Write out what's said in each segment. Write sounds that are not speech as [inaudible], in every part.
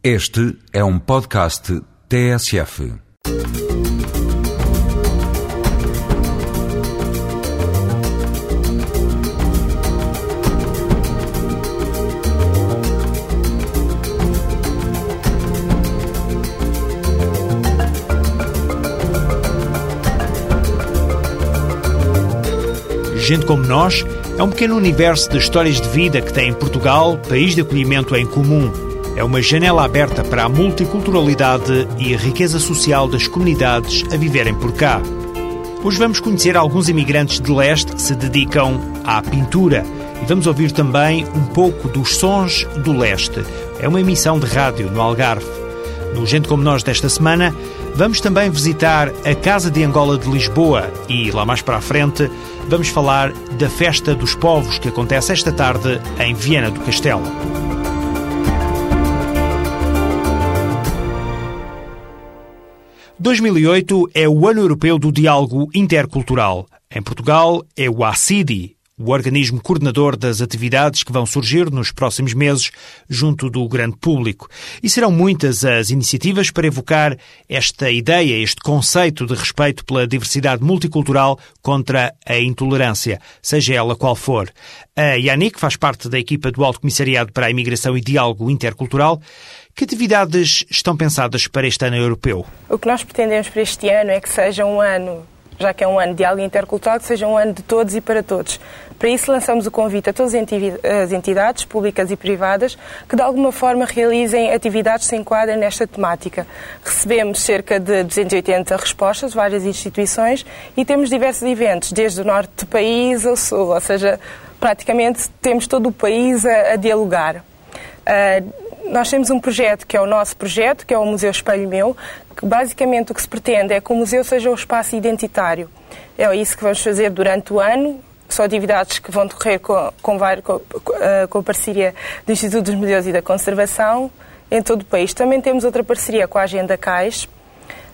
Este é um podcast TSF. Gente como nós é um pequeno universo de histórias de vida que tem Portugal, país de acolhimento em comum. É uma janela aberta para a multiculturalidade e a riqueza social das comunidades a viverem por cá. Hoje vamos conhecer alguns imigrantes de leste que se dedicam à pintura e vamos ouvir também um pouco dos sons do leste. É uma emissão de rádio no Algarve. No Gente Como Nós desta semana, vamos também visitar a Casa de Angola de Lisboa e, lá mais para a frente, vamos falar da Festa dos Povos que acontece esta tarde em Viena do Castelo. ...2008 é o Ano Europeu do Diálogo Intercultural. Em Portugal é o ACIDI, o organismo coordenador das atividades que vão surgir nos próximos meses junto do grande público. E serão muitas as iniciativas para evocar esta ideia, este conceito de respeito pela diversidade multicultural contra a intolerância, seja ela qual for. A Yannick faz parte da equipa do Alto Comissariado para a Imigração e Diálogo Intercultural. Que atividades estão pensadas para este ano europeu? O que nós pretendemos para este ano é que seja um ano já que é um ano de diálogo intercultural, que seja um ano de todos e para todos. Para isso, lançamos o convite a todas as entidades, públicas e privadas, que de alguma forma realizem atividades que se enquadrem nesta temática. Recebemos cerca de 280 respostas de várias instituições e temos diversos eventos, desde o norte do país ao sul, ou seja, praticamente temos todo o país a, a dialogar. Uh, nós temos um projeto que é o nosso projeto, que é o Museu Espelho Meu, que basicamente o que se pretende é que o museu seja um espaço identitário. É isso que vamos fazer durante o ano. São atividades que vão decorrer com, com, com, eh, com a parceria do Instituto dos Museus e da Conservação em todo o país. Também temos outra parceria com a Agenda CAIS,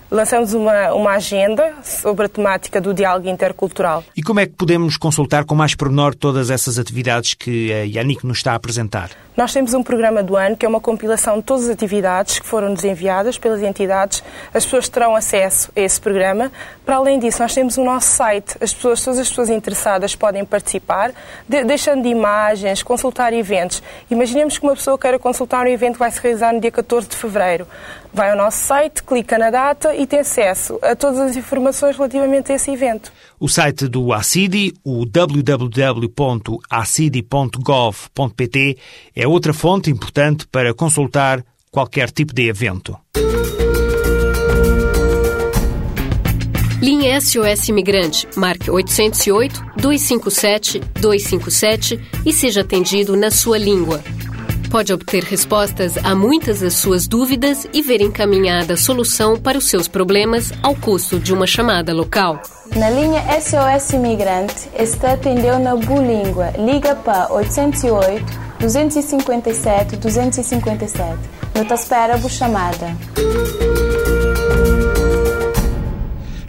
lançamos uma, uma agenda sobre a temática do diálogo intercultural. E como é que podemos consultar com mais pormenor todas essas atividades que a Yannick nos está a apresentar? Nós temos um programa do ano que é uma compilação de todas as atividades que foram nos enviadas pelas entidades. As pessoas terão acesso a esse programa. Para além disso, nós temos o nosso site. As pessoas, todas as pessoas interessadas podem participar, de, deixando de imagens, consultar eventos. Imaginemos que uma pessoa queira consultar um evento que vai se realizar no dia 14 de fevereiro. Vai ao nosso site, clica na data e tem acesso a todas as informações relativamente a esse evento. O site do ACIDI, o www.acidi.gov.pt, é outra fonte importante para consultar qualquer tipo de evento. Linha SOS Imigrante, marque 808-257-257 e seja atendido na sua língua. Pode obter respostas a muitas das suas dúvidas e ver encaminhada a solução para os seus problemas ao custo de uma chamada local. Na linha SOS Imigrante, está atendeu na Bulíngua. Liga para 808 257 257. Não te espera a chamada.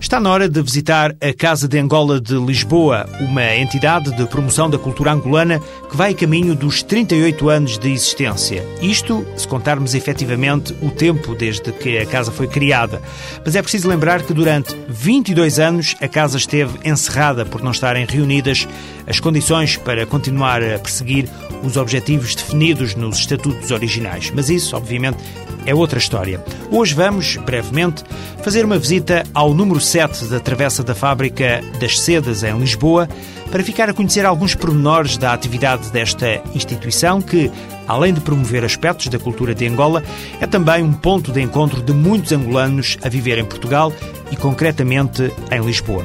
Está na hora de visitar a Casa de Angola de Lisboa, uma entidade de promoção da cultura angolana que vai a caminho dos 38 anos de existência. Isto se contarmos efetivamente o tempo desde que a casa foi criada. Mas é preciso lembrar que durante 22 anos a casa esteve encerrada por não estarem reunidas as condições para continuar a perseguir os objetivos definidos nos estatutos originais. Mas isso, obviamente, é outra história. Hoje vamos, brevemente, fazer uma visita ao número 7 da Travessa da Fábrica das Sedas, em Lisboa, para ficar a conhecer alguns pormenores da atividade desta instituição que, além de promover aspectos da cultura de Angola, é também um ponto de encontro de muitos angolanos a viver em Portugal e, concretamente, em Lisboa.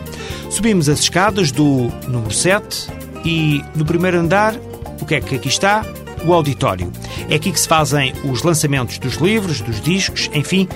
Subimos as escadas do número 7 e, no primeiro andar, o que é que aqui está? o auditório. É aqui que se fazem os lançamentos dos livros, dos discos, enfim,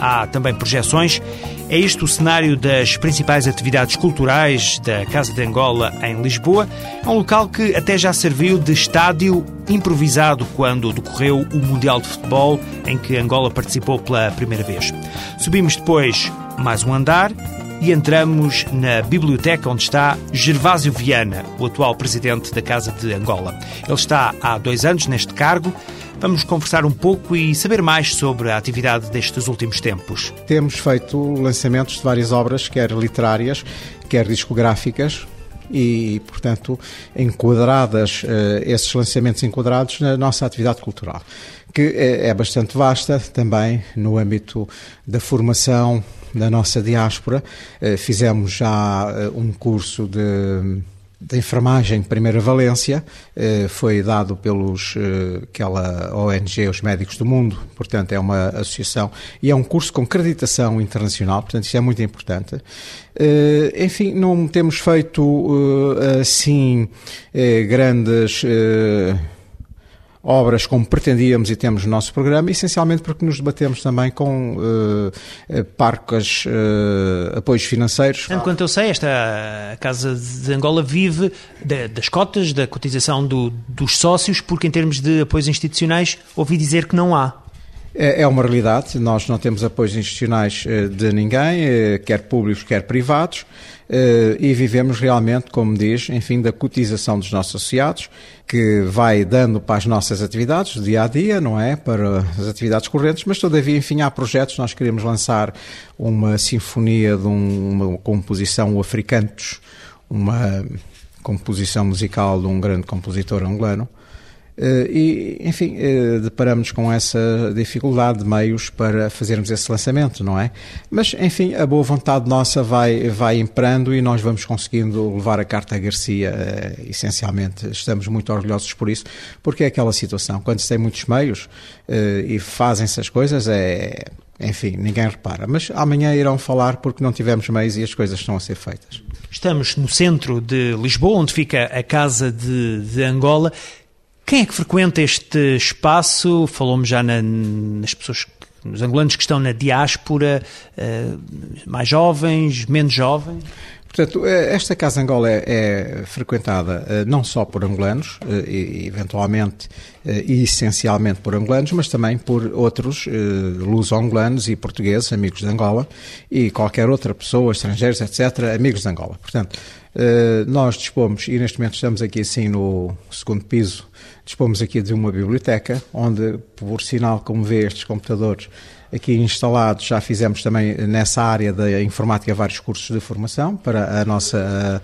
há também projeções. É este o cenário das principais atividades culturais da Casa de Angola em Lisboa. É um local que até já serviu de estádio improvisado quando decorreu o Mundial de Futebol, em que Angola participou pela primeira vez. Subimos depois mais um andar e entramos na biblioteca onde está Gervásio Viana, o atual presidente da Casa de Angola. Ele está há dois anos neste cargo. Vamos conversar um pouco e saber mais sobre a atividade destes últimos tempos. Temos feito lançamentos de várias obras, quer literárias, quer discográficas, e, portanto, enquadradas, eh, esses lançamentos enquadrados na nossa atividade cultural, que é, é bastante vasta também no âmbito da formação da nossa diáspora. Eh, fizemos já eh, um curso de de enfermagem Primeira Valência eh, foi dado pelos aquela ONG os Médicos do Mundo portanto é uma associação e é um curso com acreditação internacional portanto isso é muito importante enfim não temos feito assim grandes obras como pretendíamos e temos no nosso programa, essencialmente porque nos debatemos também com uh, parcas, uh, apoios financeiros. Enquanto eu sei, esta Casa de Angola vive de, das cotas, da cotização do, dos sócios, porque em termos de apoios institucionais ouvi dizer que não há. É, é uma realidade, nós não temos apoios institucionais de ninguém, quer públicos, quer privados. Eh, e vivemos realmente, como diz, enfim, da cotização dos nossos associados, que vai dando para as nossas atividades do dia a dia, não é? Para as atividades correntes, mas todavia, enfim, há projetos. Nós queremos lançar uma sinfonia de um, uma composição, o Africantos, uma composição musical de um grande compositor angolano. Eh, e, enfim, eh, deparamos com essa dificuldade de meios para fazermos esse lançamento, não é? Mas, enfim, a boa vontade nossa vai, vai imperando e nós vamos conseguindo levar a carta a Garcia, eh, essencialmente. Estamos muito orgulhosos por isso, porque é aquela situação, quando se tem muitos meios e fazem-se as coisas, é, enfim, ninguém repara. Mas amanhã irão falar porque não tivemos meios e as coisas estão a ser feitas. Estamos no centro de Lisboa, onde fica a Casa de, de Angola. Quem é que frequenta este espaço? Falou-me já na, nas pessoas, nos angolanos que estão na diáspora, uh, mais jovens, menos jovens? Portanto, eh, esta Casa Angola é, é frequentada uh, não só por angolanos, eventualmente e essencialmente por angolanos, mas também por outros luso-angolanos e portugueses, amigos de Angola, e qualquer outra pessoa, estrangeiros, etc., amigos de Angola. Portanto, nós dispomos, e neste momento estamos aqui assim no segundo piso dispomos aqui de uma biblioteca, onde, por sinal, como vê, estes computadores aqui instalados, já fizemos também nessa área da informática vários cursos de formação para a nossa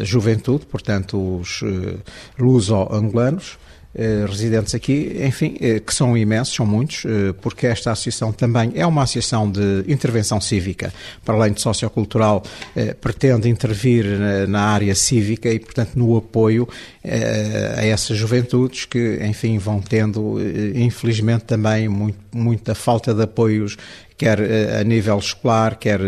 juventude, portanto, os luso-angolanos. Eh, residentes aqui, enfim, eh, que são imensos, são muitos, eh, porque esta associação também é uma associação de intervenção cívica, para além de sociocultural, pretende intervir na área cívica e, portanto, no apoio a essas juventudes que, enfim, vão tendo, infelizmente, também muito, muita falta de apoios quer a nível escolar, quer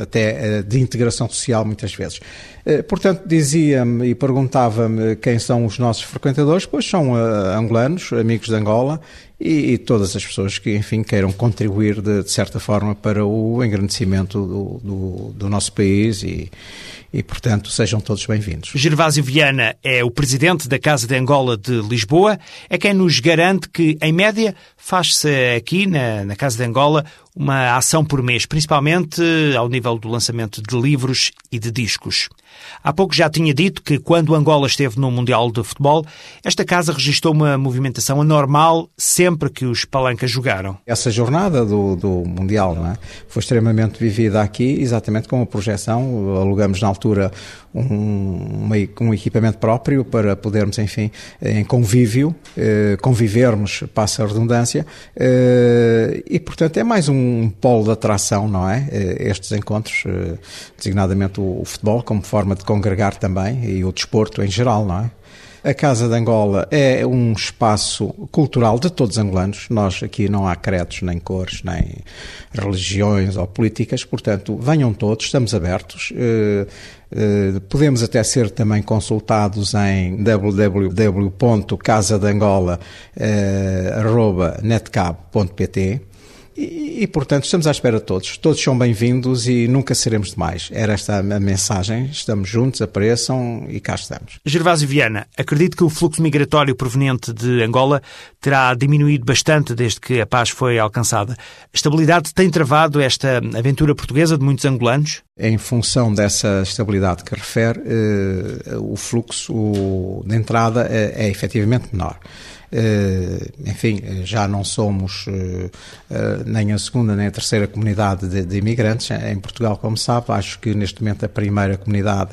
até de integração social, muitas vezes. Eh, portanto, dizia-me e perguntava-me quem são os nossos frequentadores, pois são angolanos, amigos de Angola e, e, todas as pessoas que, enfim, queiram contribuir de, de certa forma para o engrandecimento do, do, do nosso país e, e, portanto, sejam todos bem-vindos. Gervásio Viana é o presidente da Casa de Angola de Lisboa, é quem nos garante que, em média, faz-se aqui na, na Casa de Angola uma ação por mês, principalmente ao nível do lançamento de livros e de discos. Há pouco já tinha dito que quando Angola esteve no Mundial de Futebol, esta casa registrou uma movimentação anormal sempre que os palancas jogaram. Essa jornada do, do Mundial é? foi extremamente vivida aqui, exatamente com a projeção. Alugamos na altura um, um equipamento próprio para podermos, enfim, em convívio, eh, convivermos, passa a redundância, eh, e portanto é mais um polo de atração, não é? Eh, estes encontros, eh, designadamente o, futebol, como forma de congregar também, e o desporto em geral, não é? A Casa de Angola é um espaço cultural de todos os angolanos. Nós aqui não há credos, nem cores, nem religiões ou políticas, portanto, venham todos, estamos abertos. Eh, podemos até ser também consultados em www.casadangola.netcab.pt E, e, portanto, estamos à espera de todos. Todos são bem-vindos e nunca seremos demais. Era esta a mensagem. Estamos juntos, apareçam e cá estamos. Gervásio Viana, acredito que o fluxo migratório proveniente de Angola terá diminuído bastante desde que a paz foi alcançada. A estabilidade tem travado esta aventura portuguesa de muitos angolanos? Em função dessa estabilidade que refere, eh, o fluxo de entrada é, é efetivamente menor. Eh, enfim, já não somos eh, eh, nem a segunda nem a terceira comunidade de, de, imigrantes em Portugal, como sabe. Acho que neste momento a primeira comunidade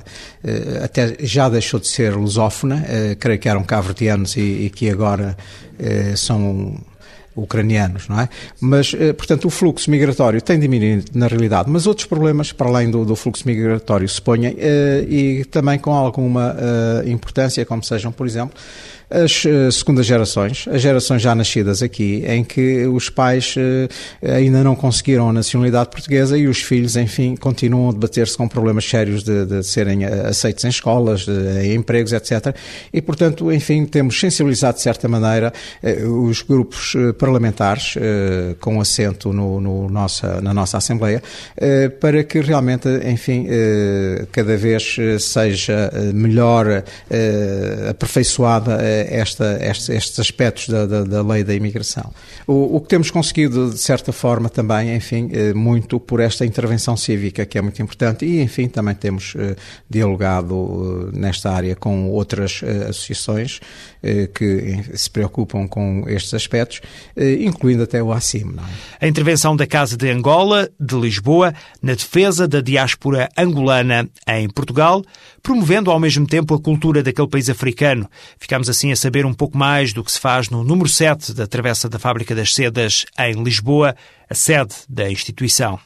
até já deixou de ser lusófona, creio que eram cabo-verdianos e, e que agora são ucranianos, não é? Mas, portanto, o fluxo migratório tem diminuído na realidade, mas outros problemas, para além do, do fluxo migratório, se ponham, e também com alguma importância, como sejam, por exemplo, as uh, segundas gerações, as gerações já nascidas aqui, em que os pais uh, ainda não conseguiram a nacionalidade portuguesa e os filhos, enfim, continuam a debater-se com problemas sérios de, de serem eh, aceitos em escolas, de, em empregos, etc. E, portanto, enfim, temos sensibilizado de certa maneira os grupos parlamentares com assento no, no nossa, na nossa Assembleia para que realmente, enfim, cada vez seja melhor aperfeiçoada esta, estes, estes aspectos da, da, da, lei da imigração. O, o, que temos conseguido, de certa forma, também, enfim, eh, muito por esta intervenção cívica, que é muito importante, e, enfim, também temos eh, dialogado eh, nesta área com outras associações que se preocupam com estes aspectos, incluindo até o ACIM. É? A intervenção da Casa de Angola, de Lisboa, na defesa da diáspora angolana em Portugal, promovendo ao mesmo tempo a cultura daquele país africano. Ficamos assim a saber um pouco mais do que se faz no número 7 da Travessa da Fábrica das Sedas, em Lisboa, a sede da instituição.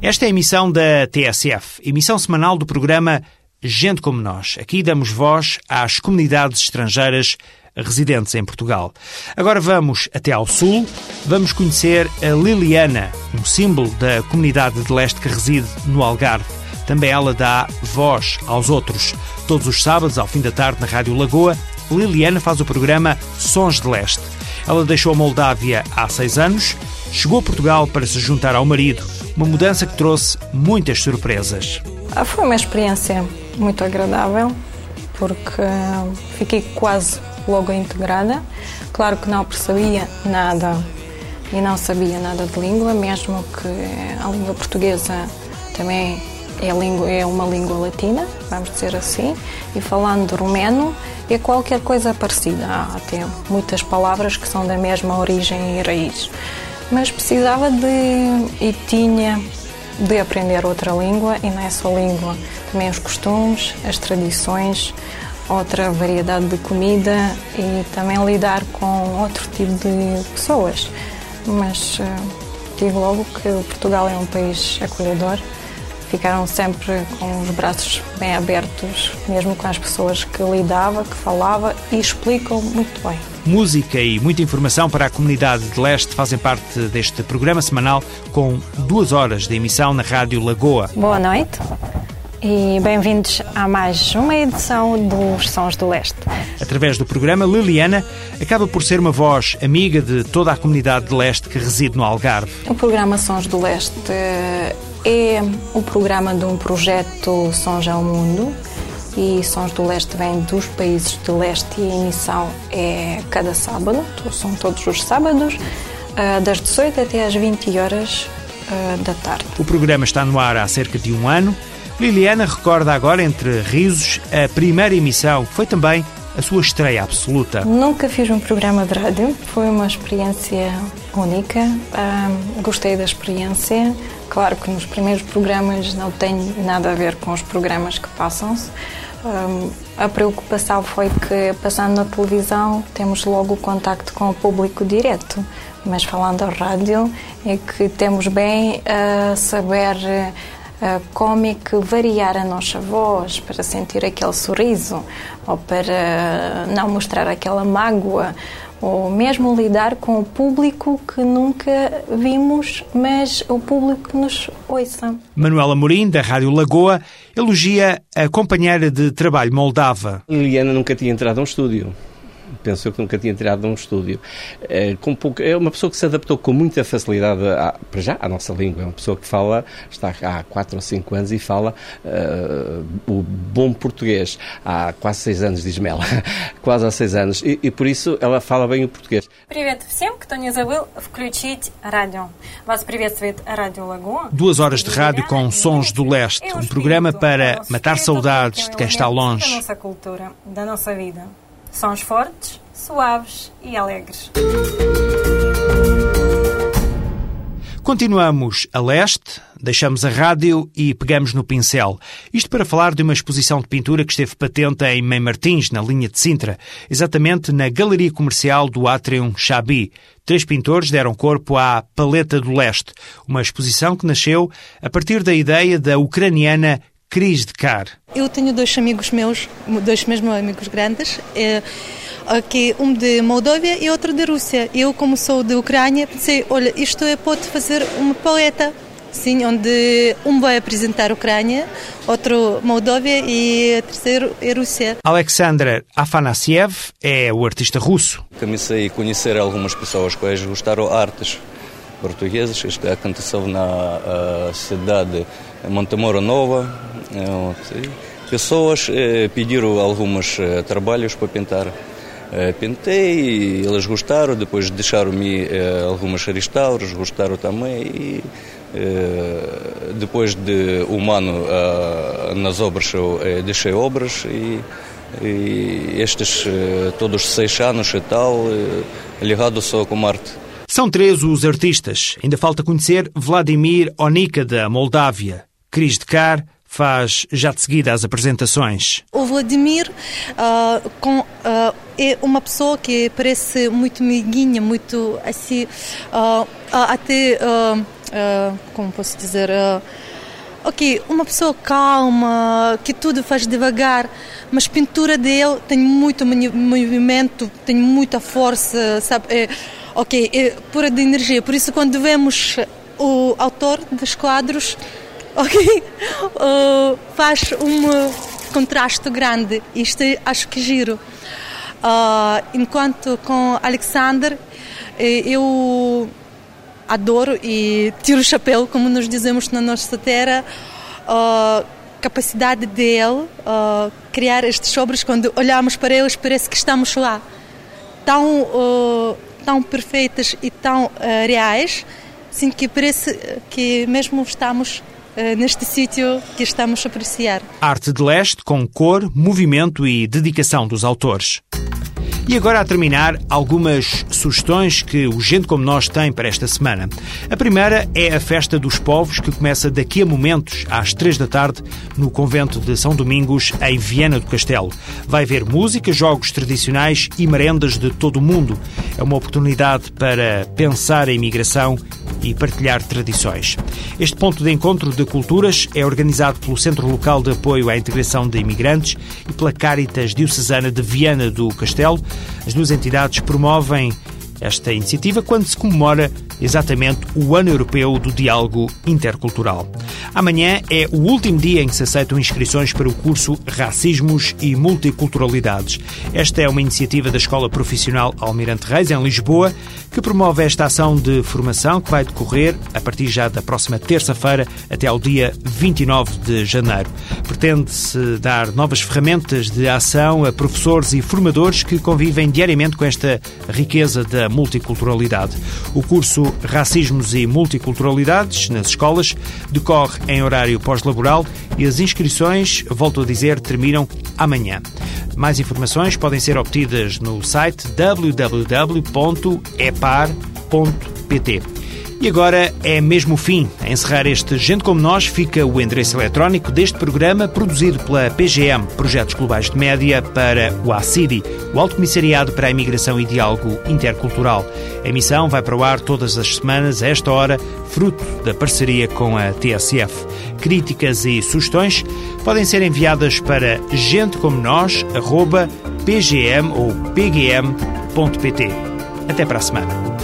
Esta é a emissão da TSF, emissão semanal do programa Gente como Nós. Aqui damos voz às comunidades estrangeiras residentes em Portugal. Agora vamos até ao sul, vamos conhecer a Liliana, um símbolo da comunidade de leste que reside no Algarve. Também ela dá voz aos outros. Todos os sábados, ao fim da tarde, na Rádio Lagoa, Liliana faz o programa Sons de Leste. Ela deixou a Moldávia há seis anos, chegou a Portugal para se juntar ao marido, uma mudança que trouxe muitas surpresas. Ah, foi uma experiência muito agradável, porque fiquei quase logo integrada. Claro que não percebia nada e não sabia nada de língua, mesmo que a língua portuguesa também é, língua, é uma língua latina, vamos dizer assim, e falando romeno é qualquer coisa parecida. Há até muitas palavras que são da mesma origem e raiz. Mas precisava de e tinha de aprender outra língua e não é só língua, também os costumes, as tradições, outra variedade de comida e também lidar com outro tipo de pessoas. Mas uh, digo logo que Portugal é um país acolhedor. Ficaram sempre com os braços bem abertos, mesmo com as pessoas que lidava, que falava e explicam muito bem. Música e muita informação para a comunidade de leste fazem parte deste programa semanal com duas horas de emissão na Rádio Lagoa. Boa noite e bem-vindos a mais uma edição dos Sons do Leste. Através do programa, Liliana acaba por ser uma voz amiga de toda a comunidade de leste que reside no Algarve. O programa Sons do Leste é o programa de um projeto Sons ao Mundo e Sons do Leste vem dos países de leste e a emissão é cada sábado, são todos os sábados, ah, das 18 até às 20 horas ah, da tarde. O programa está no ar há cerca de um ano Liliana recorda agora, entre risos, a primeira emissão, que foi também a sua estreia absoluta. Nunca fiz um programa de rádio, foi uma experiência única. Um, gostei da experiência. Claro que nos primeiros programas não tem nada a ver com os programas que passam-se. Um, a preocupação foi que, passando na televisão, temos logo o contacto com o público direto. Mas falando da rádio, é que temos bem a saber uh, cómico variar a nossa voz para sentir aquele sorriso ou para não mostrar aquela mágoa ou mesmo lidar com o público que nunca vimos, mas o público que nos ouça. Manuela Morim, da Rádio Lagoa, elogia a companheira de trabalho moldava. Liliana nunca tinha entrado a um estúdio Penso que nunca tinha tirado de um estúdio. É, com pouco, é uma pessoa que se adaptou com muita facilidade, à, para já, à nossa língua. É uma pessoa que fala, está há 4 ou 5 anos e fala uh, o bom português. Há quase 6 anos, diz-me ela. [laughs] quase há 6 anos. E, e, por isso ela fala bem o português. Привет всем, кто не забыл включить радио. Вас приветствует Радио Лагуа. Duas horas de rádio com Sons do Leste. Um programa para matar saudades de quem está longe. Da nossa cultura, da nossa vida. Sons fortes, suaves e alegres. Continuamos a leste, deixamos a rádio e pegamos no pincel. Isto para falar de uma exposição de pintura que esteve patente em Mãe Martins, na linha de Sintra, exatamente na Galeria Comercial do Atrium Chabi. Três pintores deram corpo à Paleta do Leste, uma exposição que nasceu a partir da ideia da ucraniana Cris de Car. Eu tenho dois amigos meus, dois mesmo amigos grandes, é, que um de Moldóvia e outro de Rússia. Eu, como sou de Ucrânia, pensei, olha, isto é, pode fazer uma paleta, sim, onde um vai apresentar a Ucrânia, outro Moldóvia e terceiro é Rússia. Alexander Afanasiev é o artista russo. Comecei a conhecer algumas pessoas que gostaram artes portuguesas. Isto aconteceu na cidade Montemoro Nova. Pessoas pediram alguns trabalhos para pintar. Pintei e eles gostaram, depois deixaram-me algumas restauras, gostaram também e depois de um ano nas obras eu deixei obras e, e estes todos seis anos e tal ligado só com arte. São três os artistas. Ainda falta conhecer Vladimir Onika, da Moldávia. Cris de Car faz já de seguida as apresentações. O Vladimir uh, com, uh, é uma pessoa que parece muito miguinha, muito assim, uh, até, como posso dizer, ok, uma pessoa calma, que tudo faz devagar, mas a pintura dele tem muito movimento, tem muita força, sabe? É, ok, é pura de energia. Por isso, quando vemos o autor dos quadros, [laughs] ok, uh, faz um contraste grande. Isto acho que giro. Uh, enquanto com Alexander, eu adoro e tiro o chapéu, como nós dizemos na nossa terra, a capacidade dele uh, criar estes obras, quando olhamos para eles, parece que estamos lá. Tão, uh, tão perfeitas e tão uh, reais, assim que parece que mesmo estamos neste sítio que estamos a apreciar. Arte de leste com cor, movimento e dedicação dos autores. E agora, a terminar, algumas sugestões que o Gente Como Nós tem para esta semana. A primeira é a Festa dos Povos, que começa daqui a momentos, às três da tarde, no Convento de São Domingos, em Viena do Castelo. Vai haver música, jogos tradicionais e merendas de todo o mundo. É uma oportunidade para pensar a imigração e partilhar tradições. Este ponto de encontro de culturas é organizado pelo Centro Local de Apoio à Integração de Imigrantes e pela Caritas Diocesana de Viana do Castelo. As duas entidades promovem esta iniciativa quando se comemora exatamente o Ano Europeu do Diálogo Intercultural. Amanhã é o último dia em que se aceitam inscrições para o curso Racismos e Multiculturalidades. Esta é uma iniciativa da Escola Profissional Almirante Reis, em Lisboa, que promove esta ação de formação que vai decorrer a partir já da próxima terça-feira até ao dia 29 de janeiro. Pretende-se dar novas ferramentas de ação a professores e formadores que convivem diariamente com esta riqueza da multiculturalidade. O curso Racismos e Multiculturalidades nas escolas decorre em horário pós-laboral e as inscrições, volto a dizer, terminam amanhã. Mais informações podem ser obtidas no site www.epar.pt. E agora é mesmo o fim. A encerrar este Gente Como Nós fica o endereço eletrónico deste programa produzido pela PGM, Projetos Globais de Média, para o ACIDI, o Alto Comissariado para a Imigração e Diálogo Intercultural. A emissão vai para o ar todas as semanas, a esta hora, fruto da parceria com a TSF. Críticas e sugestões podem ser enviadas para gentecomonós.pgm ou pgm.pt. Até para a semana.